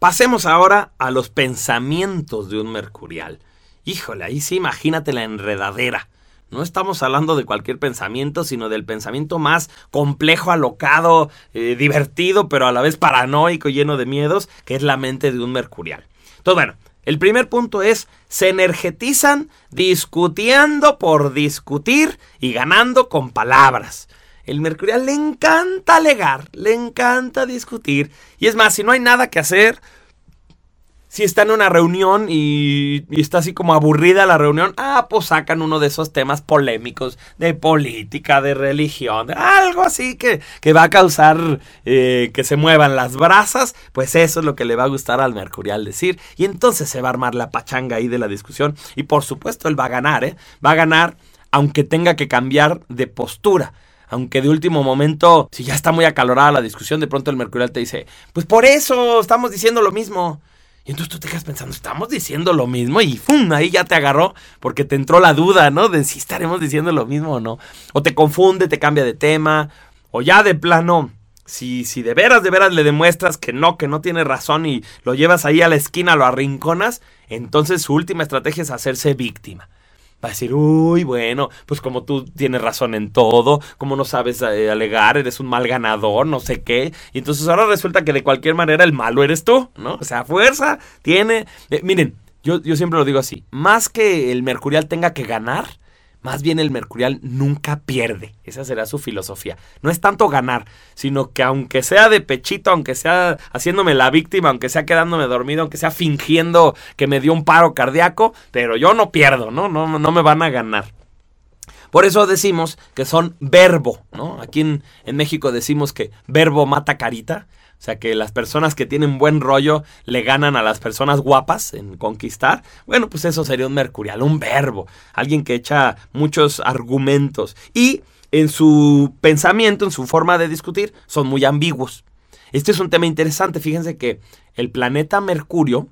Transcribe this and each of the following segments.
Pasemos ahora a los pensamientos de un mercurial. Híjole, ahí sí imagínate la enredadera. No estamos hablando de cualquier pensamiento, sino del pensamiento más complejo, alocado, eh, divertido, pero a la vez paranoico, lleno de miedos, que es la mente de un mercurial. Entonces, bueno, el primer punto es, se energetizan discutiendo por discutir y ganando con palabras. El mercurial le encanta alegar, le encanta discutir. Y es más, si no hay nada que hacer, si está en una reunión y, está así como aburrida la reunión, ah, pues sacan uno de esos temas polémicos de política, de religión, algo así que, que va a causar eh, que se muevan las brasas, pues eso es lo que le va a gustar al Mercurial decir. Y entonces se va a armar la pachanga ahí de la discusión. Y por supuesto él va a ganar, ¿eh? Va a ganar aunque tenga que cambiar de postura aunque de último momento, si ya está muy acalorada la discusión, de pronto el Mercurial te dice, pues por eso estamos diciendo lo mismo. Y entonces tú te quedas pensando, estamos diciendo lo mismo y ¡fum! Ahí ya te agarró porque te entró la duda, ¿no? De si estaremos diciendo lo mismo o no. O te confunde, te cambia de tema. O ya de plano, si, si de veras, de veras le demuestras que no, que no tiene razón y lo llevas ahí a la esquina, lo arrinconas, entonces su última estrategia es hacerse víctima va a decir, uy, bueno, pues como tú tienes razón en todo, como no sabes eh, alegar, eres un mal ganador, no sé qué. Y entonces ahora resulta que de cualquier manera el malo eres tú, ¿no? O sea, fuerza tiene... Eh, miren, yo, yo siempre lo digo así, más que el mercurial tenga que ganar, más bien el mercurial nunca pierde. Esa será su filosofía. No es tanto ganar, sino que aunque sea de pechito, aunque sea haciéndome la víctima, aunque sea quedándome dormido, aunque sea fingiendo que me dio un paro cardíaco, pero yo no pierdo, ¿no? No, no me van a ganar. Por eso decimos que son verbo, ¿no? Aquí en, en México decimos que verbo mata carita. O sea, que las personas que tienen buen rollo le ganan a las personas guapas en conquistar. Bueno, pues eso sería un mercurial, un verbo. Alguien que echa muchos argumentos. Y en su pensamiento, en su forma de discutir, son muy ambiguos. Este es un tema interesante. Fíjense que el planeta Mercurio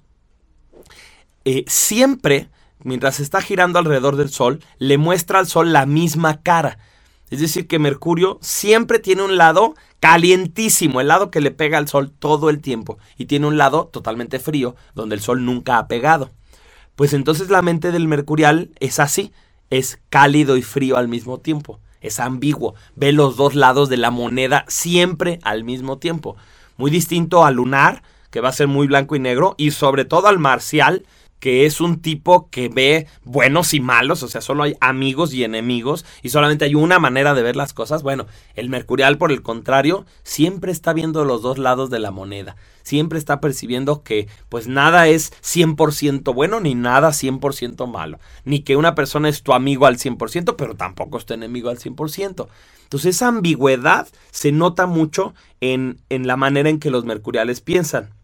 eh, siempre, mientras está girando alrededor del Sol, le muestra al Sol la misma cara. Es decir, que Mercurio siempre tiene un lado calientísimo, el lado que le pega al sol todo el tiempo, y tiene un lado totalmente frío, donde el sol nunca ha pegado. Pues entonces la mente del mercurial es así, es cálido y frío al mismo tiempo, es ambiguo, ve los dos lados de la moneda siempre al mismo tiempo. Muy distinto al lunar, que va a ser muy blanco y negro, y sobre todo al marcial, que es un tipo que ve buenos y malos, o sea, solo hay amigos y enemigos y solamente hay una manera de ver las cosas. Bueno, el mercurial, por el contrario, siempre está viendo los dos lados de la moneda. Siempre está percibiendo que pues nada es 100% bueno ni nada 100% malo. Ni que una persona es tu amigo al 100%, pero tampoco es tu enemigo al 100%. Entonces esa ambigüedad se nota mucho en, en la manera en que los mercuriales piensan.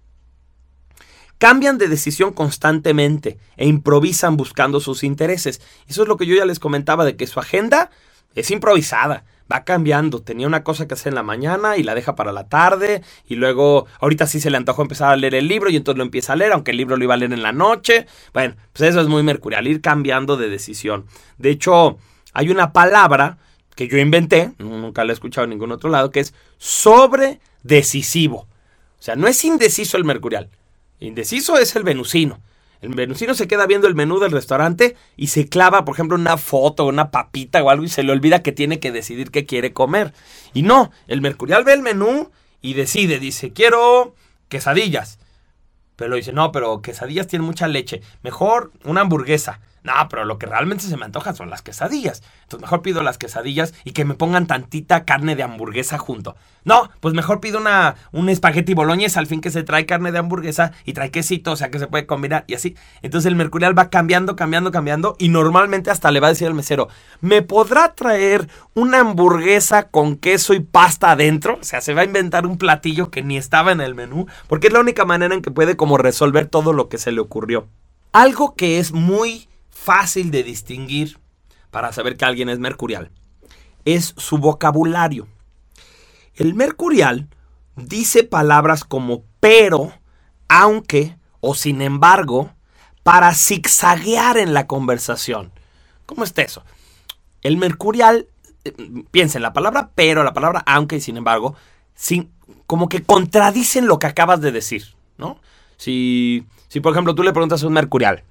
Cambian de decisión constantemente e improvisan buscando sus intereses. Eso es lo que yo ya les comentaba de que su agenda es improvisada va cambiando. Tenía una cosa que hacer en la mañana y la deja para la tarde. Y luego, ahorita sí se le antojó empezar a leer el libro y entonces lo empieza a leer, aunque el libro lo iba a leer en la noche. Bueno, pues eso es muy mercurial, ir cambiando de decisión. De hecho, hay una palabra que yo inventé, nunca la he escuchado en ningún otro lado, que es sobredecisivo. O sea, no es indeciso el mercurial, Indeciso es el venusino. El venusino se queda viendo el menú del restaurante y se clava, por ejemplo, una foto, una papita o algo y se le olvida que tiene que decidir qué quiere comer. Y no, el mercurial ve el menú y decide, dice, quiero quesadillas. Pero dice, no, pero quesadillas tienen mucha leche. Mejor una hamburguesa. No, pero lo que realmente se me antoja son las quesadillas. Entonces mejor pido las quesadillas y que me pongan tantita carne de hamburguesa junto. No, pues mejor pido una, un espagueti boloñesa al fin que se trae carne de hamburguesa y trae quesito, o sea que se puede combinar y así. Entonces el mercurial va cambiando, cambiando, cambiando y normalmente hasta le va a decir al mesero, ¿me podrá traer una hamburguesa con queso y pasta adentro? O sea, se va a inventar un platillo que ni estaba en el menú porque es la única manera en que puede como resolver todo lo que se le ocurrió. Algo que es muy fácil de distinguir para saber que alguien es mercurial es su vocabulario. El mercurial dice palabras como pero, aunque o sin embargo para zigzaguear en la conversación. ¿Cómo está eso? El mercurial, eh, piensa en la palabra pero, la palabra aunque y sin embargo, sin, como que contradicen lo que acabas de decir, ¿no? Si, si por ejemplo tú le preguntas a un mercurial,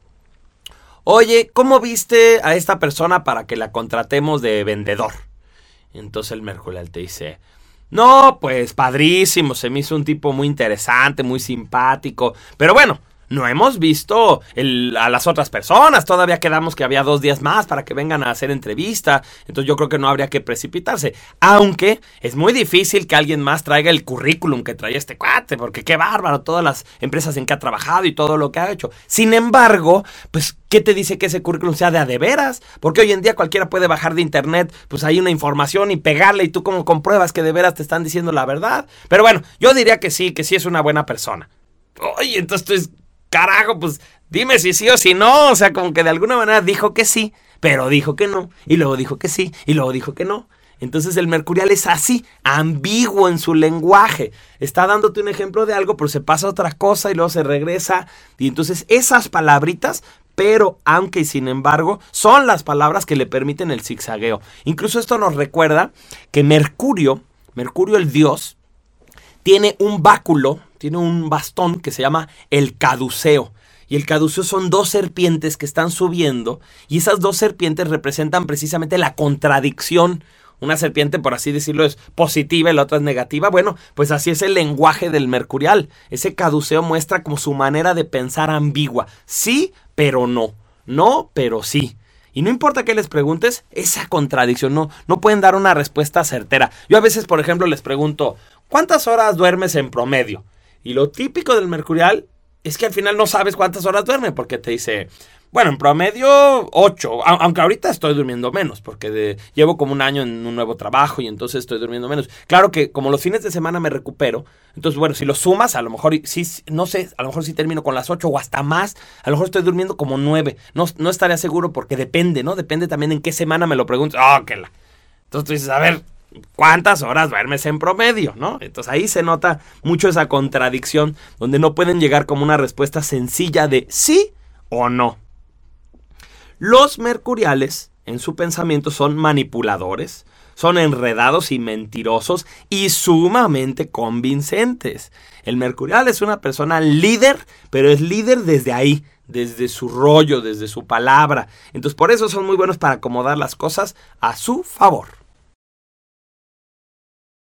oye, ¿cómo viste a esta persona para que la contratemos de vendedor? Entonces el mercurial te dice, no, pues padrísimo, se me hizo un tipo muy interesante, muy simpático, pero bueno, no hemos visto a las otras personas. Todavía quedamos que había dos días más para que vengan a hacer entrevista. Entonces yo creo que no habría que precipitarse. Aunque es muy difícil que alguien más traiga el currículum que trae este cuate. Porque qué bárbaro. Todas las empresas en que ha trabajado y todo lo que ha hecho. Sin embargo, pues ¿Qué te dice que ese currículum sea de a de veras? Porque hoy en día cualquiera puede bajar de internet, pues hay una información y pegarle y tú como compruebas que de veras te están diciendo la verdad. Pero bueno, yo diría que sí, que sí es una buena persona. Oye, entonces carajo, pues dime si sí o si no. O sea, como que de alguna manera dijo que sí, pero dijo que no. Y luego dijo que sí, y luego dijo que no. Entonces el mercurial es así, ambiguo en su lenguaje. Está dándote un ejemplo de algo, pero se pasa a otra cosa y luego se regresa. Y entonces esas palabritas, pero aunque y sin embargo, son las palabras que le permiten el zigzagueo. Incluso esto nos recuerda que Mercurio, Mercurio el dios, tiene un báculo tiene un bastón que se llama el caduceo. Y el caduceo son dos serpientes que están subiendo y esas dos serpientes representan precisamente la contradicción. Una serpiente, por así decirlo, es positiva y la otra es negativa. Bueno, pues así es el lenguaje del mercurial. Ese caduceo muestra como su manera de pensar ambigua. Sí, pero no. No, pero sí. Y no importa qué les preguntes, esa contradicción, no, no pueden dar una respuesta certera. Yo a veces, por ejemplo, les pregunto, ¿cuántas horas duermes en promedio? Y lo típico del mercurial es que al final no sabes cuántas horas duerme, porque te dice, bueno, en promedio 8, aunque ahorita estoy durmiendo menos, porque llevo como un año en un nuevo trabajo y entonces estoy durmiendo menos. Claro que como los fines de semana me recupero, entonces bueno, si lo sumas, a lo mejor sí, no sé, a lo mejor sí termino con las 8 o hasta más, a lo mejor estoy durmiendo como 9, no, no estaría seguro porque depende, ¿no? Depende también en qué semana me lo preguntes. Ah, que la. Entonces tú dices, a ver, cuántas horas duermes en promedio, ¿no? Entonces ahí se nota mucho esa contradicción donde no pueden llegar como una respuesta sencilla de sí o no. Los mercuriales en su pensamiento son manipuladores, son enredados y mentirosos y sumamente convincentes. El mercurial es una persona líder, pero es líder desde ahí, desde su rollo, desde su palabra. Entonces por eso son muy buenos para acomodar las cosas a su favor.